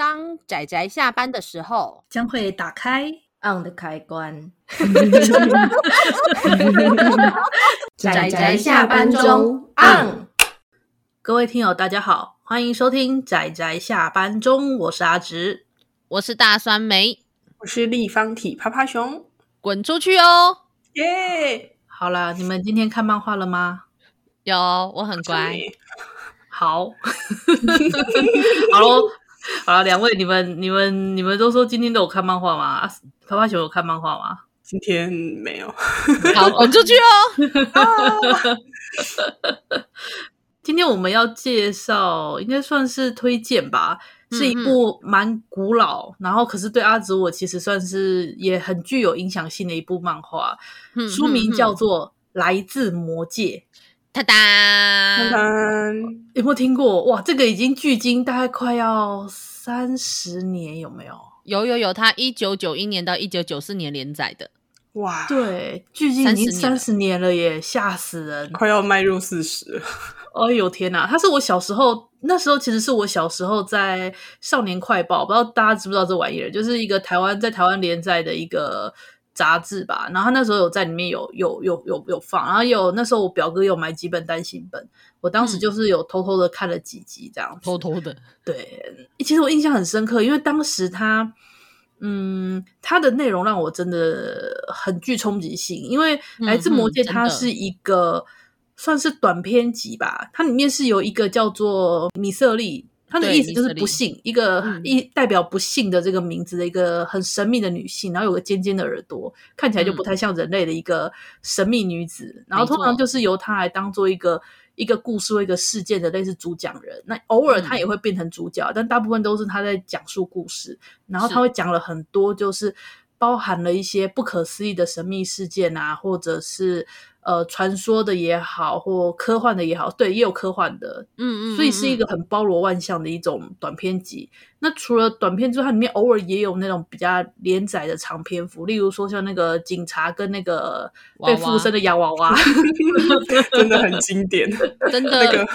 当仔仔下班的时候，将会打开 on 的开关。仔仔下班中 on。各位听友，大家好，欢迎收听仔仔下班中，我是阿直，我是大酸梅，我是立方体趴趴熊，滚出去哦！耶、yeah!！好了，你们今天看漫画了吗？有，我很乖。好，好喽。好了，两位，你们、你们、你们都说今天都有看漫画吗？啊，趴趴熊有看漫画吗？今天没有。好，滚出去哦！今天我们要介绍，应该算是推荐吧，是一部蛮古老，嗯嗯，然后可是对阿紫我其实算是也很具有影响性的一部漫画。书名叫做《来自魔界》。哒哒，有没有听过？哇，这个已经距今大概快要三十年，有没有？有有有，它一九九一年到一九九四年连载的。哇，对，距今已经三十年了耶，吓死人！快要迈入四十。哎呦天哪，它是我小时候，那时候其实是我小时候在《少年快报》，不知道大家知不知道这玩意儿，就是一个台湾在台湾连载的一个。杂志吧，然后他那时候有在里面有有有有有放，然后有那时候我表哥有买几本单行本，我当时就是有偷偷的看了几集这样子，偷偷的。对，其实我印象很深刻，因为当时他，嗯，他的内容让我真的很具冲击性，因为《来自魔界》它是一个算是短篇集吧，它里面是有一个叫做米瑟莉。他的意思就是不幸，一个一代表不幸的这个名字的一个很神秘的女性，然后有个尖尖的耳朵，看起来就不太像人类的一个神秘女子。嗯、然后通常就是由她来当做一个一个故事或一个事件的类似主讲人。那偶尔她也会变成主角，嗯、但大部分都是她在讲述故事。然后她会讲了很多，就是包含了一些不可思议的神秘事件啊，或者是。呃，传说的也好，或科幻的也好，对，也有科幻的，嗯，嗯嗯，所以是一个很包罗万象的一种短篇集。那除了短篇之外，它里面偶尔也有那种比较连载的长篇幅，例如说像那个警察跟那个被附身的洋娃娃，娃娃真的很经典 真的那个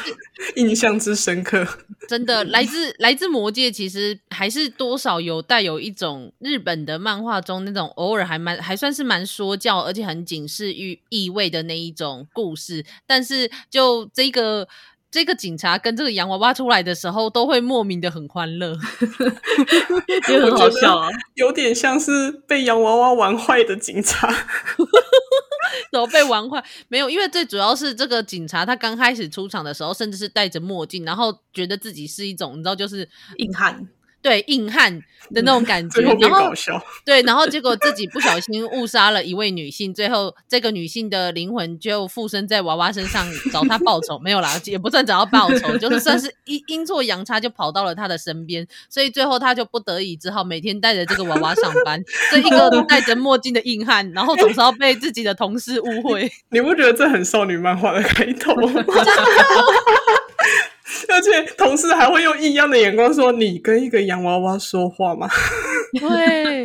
印象之深刻。真的，来自来自魔界，其实还是多少有带有一种日本的漫画中那种偶尔还蛮还算是蛮说教，而且很警示意意味的那一种故事。但是就这个。这个警察跟这个洋娃娃出来的时候，都会莫名的很欢乐，也很好笑啊，有点像是被洋娃娃玩坏的警察。怎么被玩坏？没有，因为最主要是这个警察，他刚开始出场的时候，甚至是戴着墨镜，然后觉得自己是一种，你知道，就是硬汉。对，硬汉的那种感觉，然后对，然后结果自己不小心误杀了一位女性，最后这个女性的灵魂就附身在娃娃身上找她报仇，没有啦，也不算找她报仇，就是算是阴阴错阳差就跑到了她的身边，所以最后她就不得已只好每天带着这个娃娃上班，这一个 戴着墨镜的硬汉，然后总是要被自己的同事误会。你不觉得这很少女漫画的开头吗？而且同事还会用异样的眼光说：“你跟一个洋娃娃说话吗？” 对，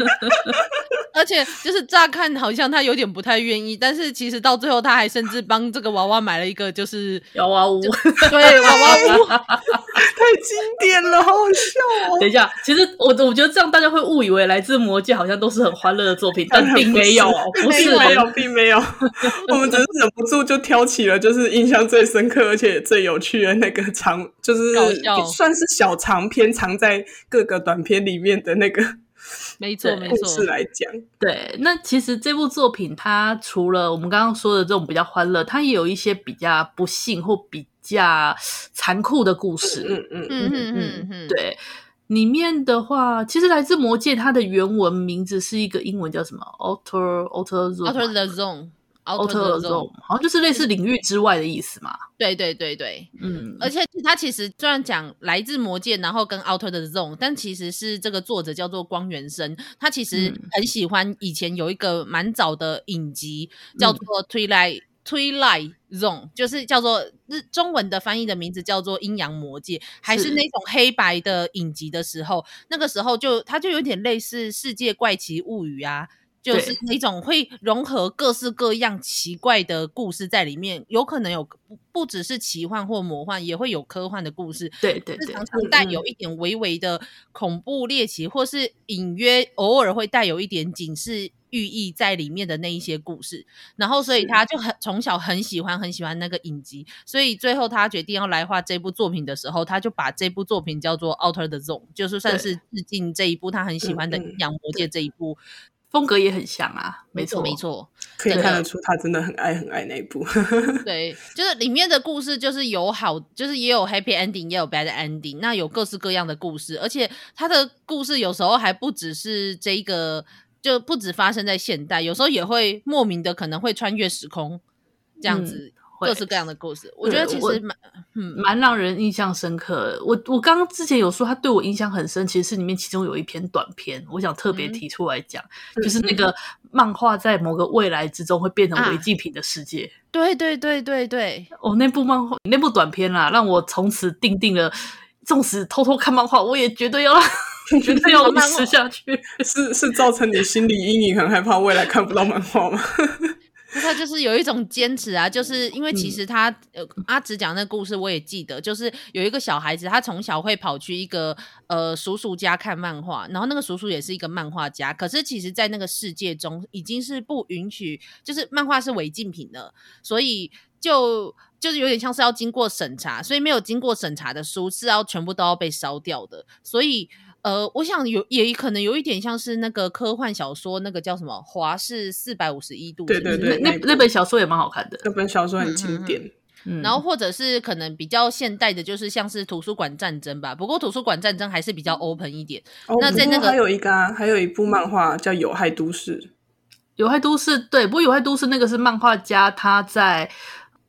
而且就是乍看好像他有点不太愿意，但是其实到最后他还甚至帮这个娃娃买了一个就是洋娃屋，对，娃娃屋 太经典了，好好笑哦。等一下，其实我我觉得这样大家会误以为来自魔界好像都是很欢乐的作品，但 并没有，不是没有，并没有。我们只是忍不住就挑起了，就是印象最深刻而且最有趣的那个长，就是算是小长篇，藏在各个短片里面的那个。没错，没错。故事来讲，对，那其实这部作品它除了我们刚刚说的这种比较欢乐，它也有一些比较不幸或比较残酷的故事。嗯嗯嗯嗯嗯嗯，对。里面的话，其实来自魔界，它的原文名字是一个英文叫什么？Outer Outer Zone。Outer the Zone。Outer Zone 好像就是类似领域之外的意思嘛。对对对对，嗯，而且它其实虽然讲来自魔界，然后跟 Outer the Zone，但其实是这个作者叫做光原生，他其实很喜欢以前有一个蛮早的影集，嗯、叫做 Twilight Twilight Zone，就是叫做日中文的翻译的名字叫做阴阳魔界，还是那种黑白的影集的时候，那个时候就它就有点类似世界怪奇物语啊。就是那种会融合各式各样奇怪的故事在里面，有可能有不不只是奇幻或魔幻，也会有科幻的故事。对对对，常常带有一点微微的恐怖猎奇，或是隐约偶尔会带有一点警示寓意在里面的那一些故事。然后，所以他就很从小很喜欢很喜欢那个影集，所以最后他决定要来画这部作品的时候，他就把这部作品叫做《Outer the Zone》，就是算是致敬这一部他很喜欢的《阴阳魔界》这一部。风格也很像啊，没错没错，可以看得出他真的很爱很爱那一部。对，就是里面的故事就是有好，就是也有 happy ending，也有 bad ending，那有各式各样的故事，而且他的故事有时候还不只是这一个，就不止发生在现代，有时候也会莫名的可能会穿越时空这样子。嗯各式各样的故事，我觉得其实蛮嗯蛮让人印象深刻。我我刚刚之前有说他对我印象很深，其实是里面其中有一篇短篇，我想特别提出来讲，嗯、就是那个漫画在某个未来之中会变成违禁品的世界。啊、对对对对对，哦，那部漫画那部短片啦，让我从此定定了，纵使偷偷看漫画，我也绝对要让绝对要吃下去。是是造成你心理阴影，很害怕未来看不到漫画吗？他就是有一种坚持啊，就是因为其实他、嗯、呃阿直讲那个故事我也记得，就是有一个小孩子，他从小会跑去一个呃叔叔家看漫画，然后那个叔叔也是一个漫画家，可是其实在那个世界中已经是不允许，就是漫画是违禁品的，所以就就是有点像是要经过审查，所以没有经过审查的书是要全部都要被烧掉的，所以。呃，我想有也可能有一点像是那个科幻小说，那个叫什么《华氏四百五十一度》？对对对，那那本小说也蛮好看的，那本小说很经典。嗯，然后或者是可能比较现代的，就是像是图书馆战争吧。不过图书馆战争还是比较 open 一点。哦，那在那个还有一个啊，还有一部漫画叫《有害都市》。有害都市对，不过有害都市那个是漫画家他在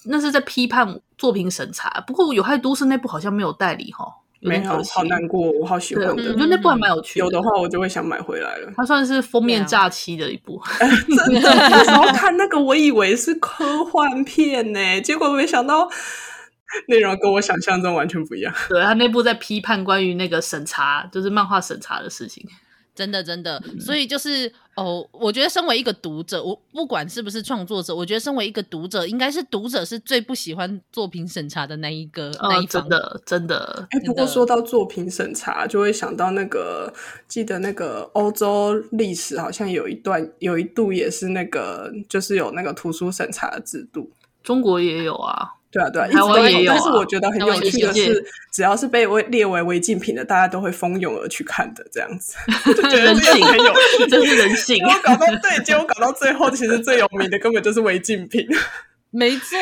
那是在批判作品审查。不过有害都市那部好像没有代理哈。没有，好难过，我好喜欢的。我觉得那部还蛮有趣的，有的话我就会想买回来了。它算是封面炸期的一部，真的。那时候看那个，我以为是科幻片呢，结果没想到内容跟我想象中完全不一样。对，他那部在批判关于那个审查，就是漫画审查的事情。真的，真的，所以就是哦，我觉得身为一个读者，我不管是不是创作者，我觉得身为一个读者，应该是读者是最不喜欢作品审查的那一个、哦、那一方。真的，真的。哎，不过说到作品审查，就会想到那个，记得那个欧洲历史好像有一段，有一度也是那个，就是有那个图书审查的制度。中国也有啊。对啊，对啊，台湾也有。但是我觉得很有趣的是，只要是被列为违禁品的，大家都会蜂拥而去看的，这样子，就觉得这个很有趣，这是人性。我搞到对，结果搞到最后，其实最有名的根本就是违禁品。没错，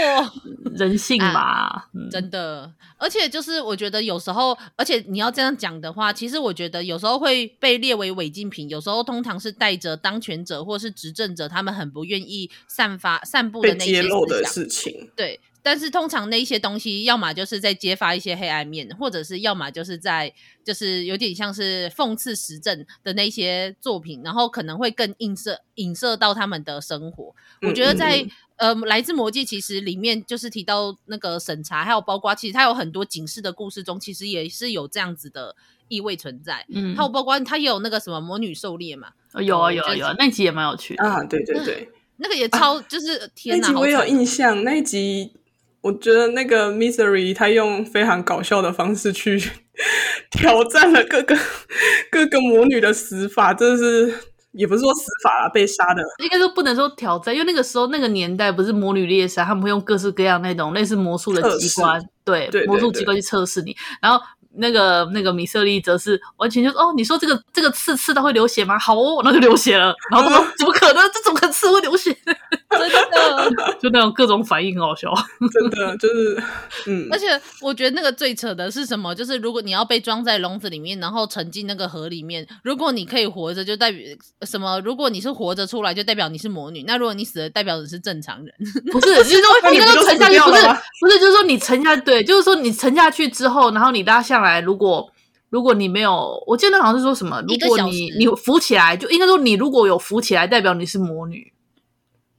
人性嘛，啊嗯、真的。而且就是我觉得有时候，而且你要这样讲的话，其实我觉得有时候会被列为违禁品，有时候通常是带着当权者或是执政者他们很不愿意散发、散布的那些揭露的事情，对。但是通常那一些东西，要么就是在揭发一些黑暗面，或者是要么就是在就是有点像是讽刺时政的那些作品，然后可能会更映射影射到他们的生活。嗯、我觉得在呃来自魔界其实里面就是提到那个审查，还有包括其实它有很多警示的故事中，其实也是有这样子的意味存在。嗯，还有包括它也有那个什么魔女狩猎嘛，有啊有啊有啊，那集也蛮有趣的啊，对对对，那个也超、啊、就是 天哪，那集我有印象，那一集。我觉得那个 Misery 他用非常搞笑的方式去 挑战了各个 各个魔女的死法，这是也不是说死法啦，被杀的，应该说不能说挑战，因为那个时候那个年代不是魔女猎杀，他们会用各式各样那种类似魔术的机关，对，魔术机关去测试你，然后。那个那个米瑟利则是完全就是哦，你说这个这个刺刺到会流血吗？好哦，那就流血了。然后他说怎么可能？这怎么可能刺会流血？真的，就那种各种反应很好笑。真的就是，嗯。而且我觉得那个最扯的是什么？就是如果你要被装在笼子里面，然后沉进那个河里面，如果你可以活着，就代表什么？如果你是活着出来，就代表你是魔女。那如果你死了，代表你是正常人。不是，就是说你那个沉下去，不是不是，就是说你沉下对，就是说你沉下去之后，然后你拉下来，如果如果你没有，我记得好像是说什么，如果你你浮起来，就应该说你如果有浮起来，代表你是魔女，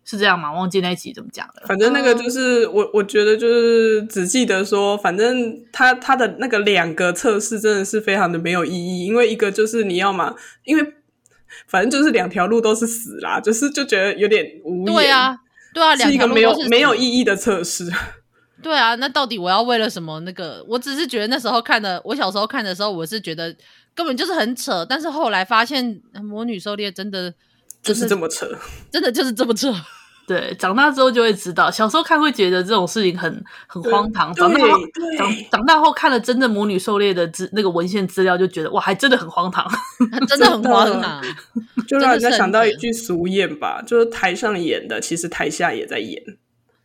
是这样吗？忘记那一集怎么讲了。反正那个就是我，我觉得就是只记得说，反正他他的那个两个测试真的是非常的没有意义，因为一个就是你要嘛，因为反正就是两条路都是死啦，就是就觉得有点无言。对啊，对啊，是一个没有没有意义的测试。对啊，那到底我要为了什么？那个，我只是觉得那时候看的，我小时候看的时候，我是觉得根本就是很扯。但是后来发现，魔女狩猎真的就是这么扯，真的就是这么扯。对，长大之后就会知道，小时候看会觉得这种事情很很荒唐，长大后长长大后看了真的魔女狩猎的资那个文献资料，就觉得哇，还真的很荒唐，真的很荒唐，就让人家想到一句俗谚吧，就是台上演的，其实台下也在演。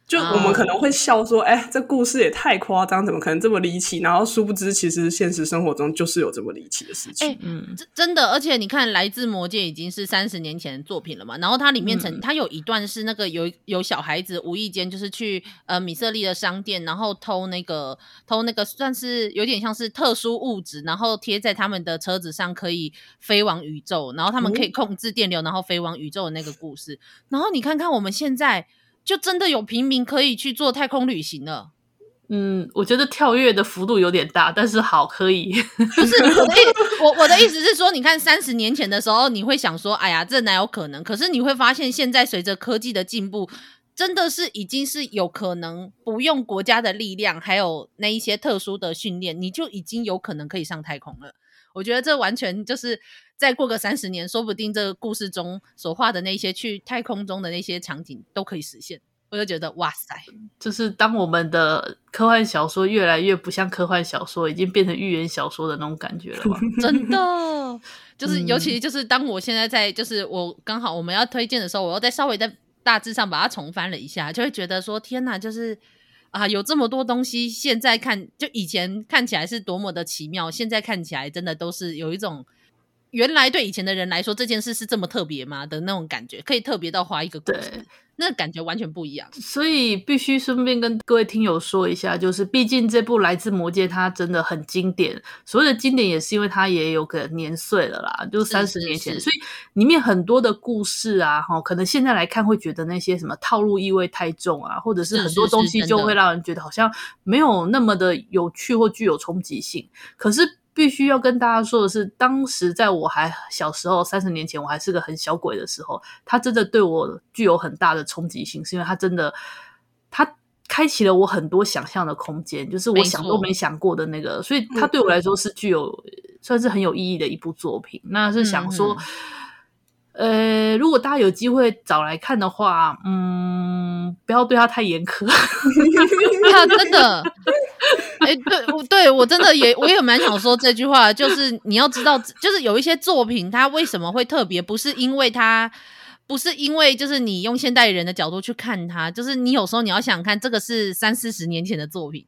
就我们可能会笑说，哎、oh. 欸，这故事也太夸张，怎么可能这么离奇？然后殊不知，其实现实生活中就是有这么离奇的事情。哎、欸，嗯，真的，而且你看，《来自魔界》已经是三十年前的作品了嘛。然后它里面曾，嗯、它有一段是那个有有小孩子无意间就是去呃米瑟利的商店，然后偷那个偷那个算是有点像是特殊物质，然后贴在他们的车子上，可以飞往宇宙，然后他们可以控制电流，然后飞往宇宙的那个故事。嗯、然后你看看我们现在。就真的有平民可以去做太空旅行了。嗯，我觉得跳跃的幅度有点大，但是好可以。不是 我的意，我我的意思是说，你看三十年前的时候，你会想说，哎呀，这哪有可能？可是你会发现，现在随着科技的进步，真的是已经是有可能不用国家的力量，还有那一些特殊的训练，你就已经有可能可以上太空了。我觉得这完全就是再过个三十年，说不定这个故事中所画的那些去太空中的那些场景都可以实现。我就觉得哇塞，就是当我们的科幻小说越来越不像科幻小说，已经变成寓言小说的那种感觉了吧？真的，就是尤其就是当我现在在，就是我刚好我们要推荐的时候，我又再稍微在大致上把它重翻了一下，就会觉得说天哪，就是。啊，有这么多东西，现在看就以前看起来是多么的奇妙，现在看起来真的都是有一种原来对以前的人来说这件事是这么特别吗的那种感觉，可以特别到画一个故事。那感觉完全不一样，所以必须顺便跟各位听友说一下，就是毕竟这部《来自魔界》它真的很经典，所谓的经典也是因为它也有个年岁了啦，就三十年前，是是是，所以里面很多的故事啊，哈，可能现在来看会觉得那些什么套路意味太重啊，或者是很多东西就会让人觉得好像没有那么的有趣或具有冲击性，可是。必须要跟大家说的是，当时在我还小时候，三十年前我还是个很小鬼的时候，他真的对我具有很大的冲击性，是因为他真的，他开启了我很多想象的空间，就是我想都没想过的那个，所以他对我来说是具有算是很有意义的一部作品。那是想说，呃，如果大家有机会找来看的话，嗯，不要对他太严苛，他 真的。哎、欸，对，我对我真的也，我也蛮想说这句话，就是你要知道，就是有一些作品，它为什么会特别，不是因为它，不是因为就是你用现代人的角度去看它，就是你有时候你要想看，这个是三四十年前的作品，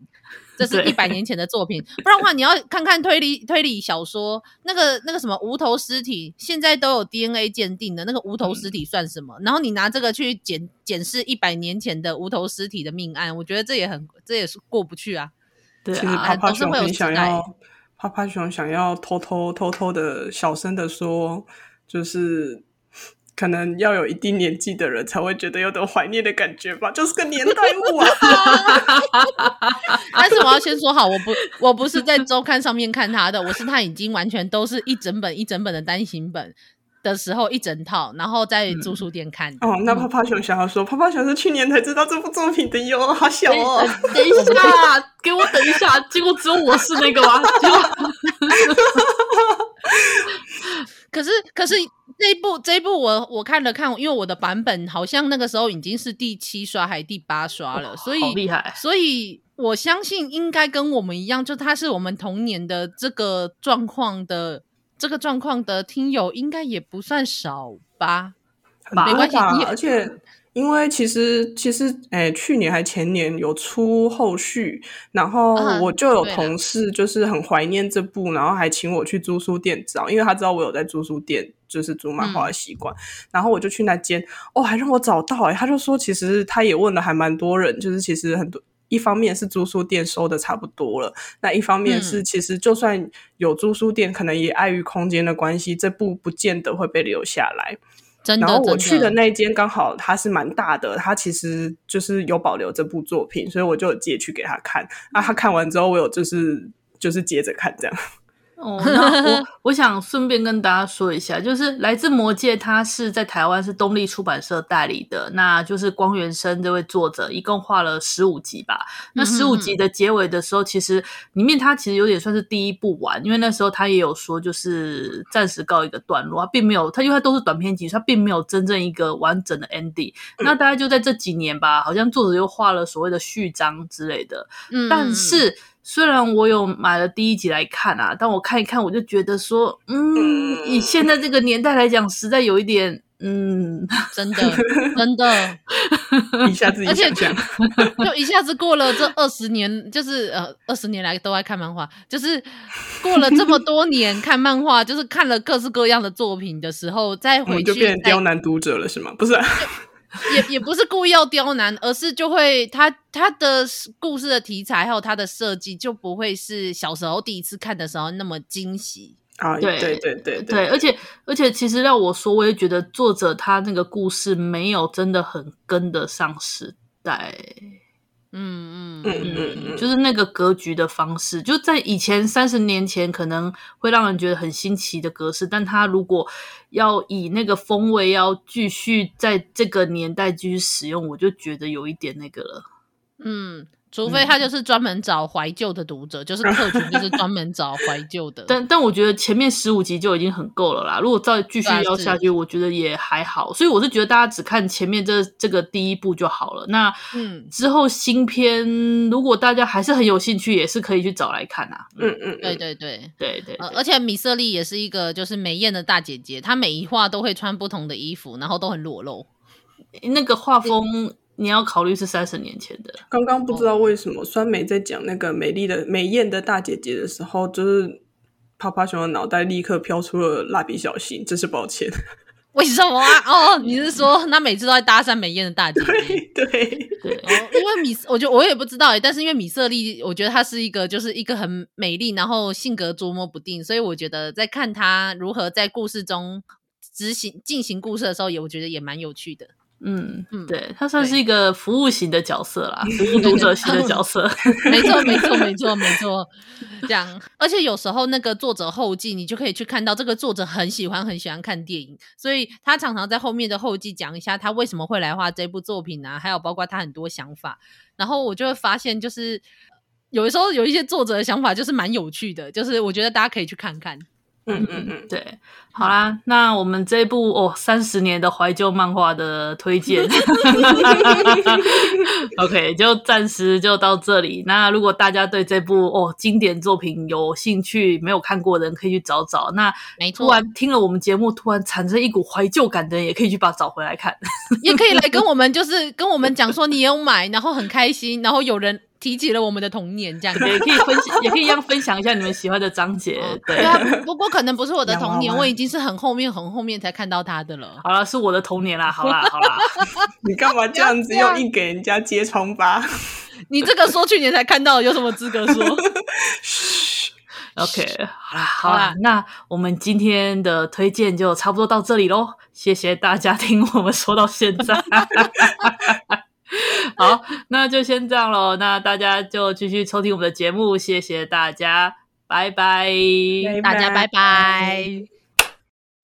这是一百年前的作品，不然的话，你要看看推理推理小说，那个那个什么无头尸体，现在都有 DNA 鉴定的那个无头尸体算什么？然后你拿这个去检检视一百年前的无头尸体的命案，我觉得这也很这也是过不去啊。其实趴趴熊很想要，趴趴熊想要偷偷偷偷的小声的说，就是可能要有一定年纪的人才会觉得有点怀念的感觉吧，就是个年代物啊。但是我要先说好，我不我不是在周刊上面看他的，我是他已经完全都是一整本一整本的单行本。的时候一整套，然后在租书店看。嗯、哦，那泡泡熊想要说，泡泡熊是去年才知道这部作品的哟，好小哦。等一下，给我等一下，结果只有我是那个吗？可是，可是这一部这一部我我看了看，因为我的版本好像那个时候已经是第七刷还是第八刷了，哦、所以厉害。所以我相信应该跟我们一样，就它是我们童年的这个状况的。这个状况的听友应该也不算少吧？没关系，而且因为其实其实诶，去年还前年有出后续，然后我就有同事就是很怀念这部，然后还请我去租书店找，因为他知道我有在租书店就是租漫画的习惯，嗯、然后我就去那间，哦，还让我找到诶，他就说其实他也问了还蛮多人，就是其实很多。一方面是租书店收的差不多了，那一方面是其实就算有租书店，嗯、可能也碍于空间的关系，这部不见得会被留下来。真的，然后我去的那间刚好它是蛮大的，它其实就是有保留这部作品，所以我就借去给他看。那他看完之后，我有就是就是接着看这样。哦，那我 我想顺便跟大家说一下，就是《来自魔界》它是在台湾是东立出版社代理的，那就是光原生这位作者一共画了十五集吧。那十五集的结尾的时候，其实里面他其实有点算是第一部完，因为那时候他也有说就是暂时告一个段落，他并没有他因为他都是短篇集，他并没有真正一个完整的 ending。那大概就在这几年吧，好像作者又画了所谓的序章之类的，嗯，但是。虽然我有买了第一集来看啊，但我看一看，我就觉得说，嗯，以现在这个年代来讲，实在有一点，嗯，真的，真的，一下子而且 就一下子过了这二十年，就是呃，二十年来都爱看漫画，就是过了这么多年看漫画，就是看了各式各样的作品的时候，再回去就变成刁难读者了，是吗？不是、啊。也也不是故意要刁难，而是就会他他的故事的题材还有他的设计就不会是小时候第一次看的时候那么惊喜啊！对对对对对，而且而且其实让我说，我也觉得作者他那个故事没有真的很跟得上时代。嗯嗯嗯嗯，就是那个格局的方式，就在以前三十年前可能会让人觉得很新奇的格式，但它如果要以那个风味要继续在这个年代继续使用，我就觉得有一点那个了。嗯。除非他就是专门找怀旧的读者，嗯、就是客群就是专门找怀旧的。但但我觉得前面十五集就已经很够了啦。如果再继续要下去，我觉得也还好。所以我是觉得大家只看前面这这个第一部就好了。那嗯，之后新片如果大家还是很有兴趣，也是可以去找来看啊。嗯嗯，嗯，对对对对对。而且米瑟莉也是一个就是美艳的大姐姐，她每一话都会穿不同的衣服，然后都很裸露。那个画风。你要考虑是三十年前的。刚刚不知道为什么酸梅在讲那个美丽的美艳的大姐姐的时候，就是啪啪熊的脑袋立刻飘出了蜡笔小新，真是抱歉。为什么啊？哦，你是说他每次都在搭讪美艳的大姐姐？对对，对、哦。因为米，我觉得我也不知道哎，但是因为米瑟利，我觉得她是一个就是一个很美丽，然后性格捉摸不定，所以我觉得在看她如何在故事中执行进行故事的时候，也我觉得也蛮有趣的。嗯嗯，对，他算是一个服务型的角色啦，服务读者型的角色。没错，没错，没错，没错。这样，而且有时候那个作者后记，你就可以去看到这个作者很喜欢很喜欢看电影，所以他常常在后面的后记讲一下他为什么会来画这部作品啊，还有包括他很多想法。然后我就会发现，就是有的时候有一些作者的想法就是蛮有趣的，就是我觉得大家可以去看看。嗯嗯嗯，对，好啦，那我们这部哦三十年的怀旧漫画的推荐，OK，就暂时就到这里。那如果大家对这部哦经典作品有兴趣，没有看过的人可以去找找。那没错，突然听了我们节目，突然产生一股怀旧感的人，也可以去把它找回来看，也可以来跟我们就是跟我们讲说你有买，然后很开心，然后有人。提起了我们的童年，这样子也可以分享，也可以一样分享一下你们喜欢的章节。对啊，不过可能不是我的童年，我已经是很后面、很后面才看到他的了。好了，是我的童年啦，好啦，好啦。你干嘛这样子又硬给人家揭疮疤？你这个说去年才看到，有什么资格说？OK，好啦，好啦，那我们今天的推荐就差不多到这里喽。谢谢大家听我们说到现在。好，那就先这样喽。那大家就继续收听我们的节目，谢谢大家，拜拜，大家拜拜。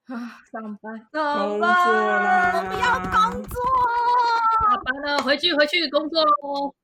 啊，上班，工作啦，我不要工作，下班了，回去回去工作喽。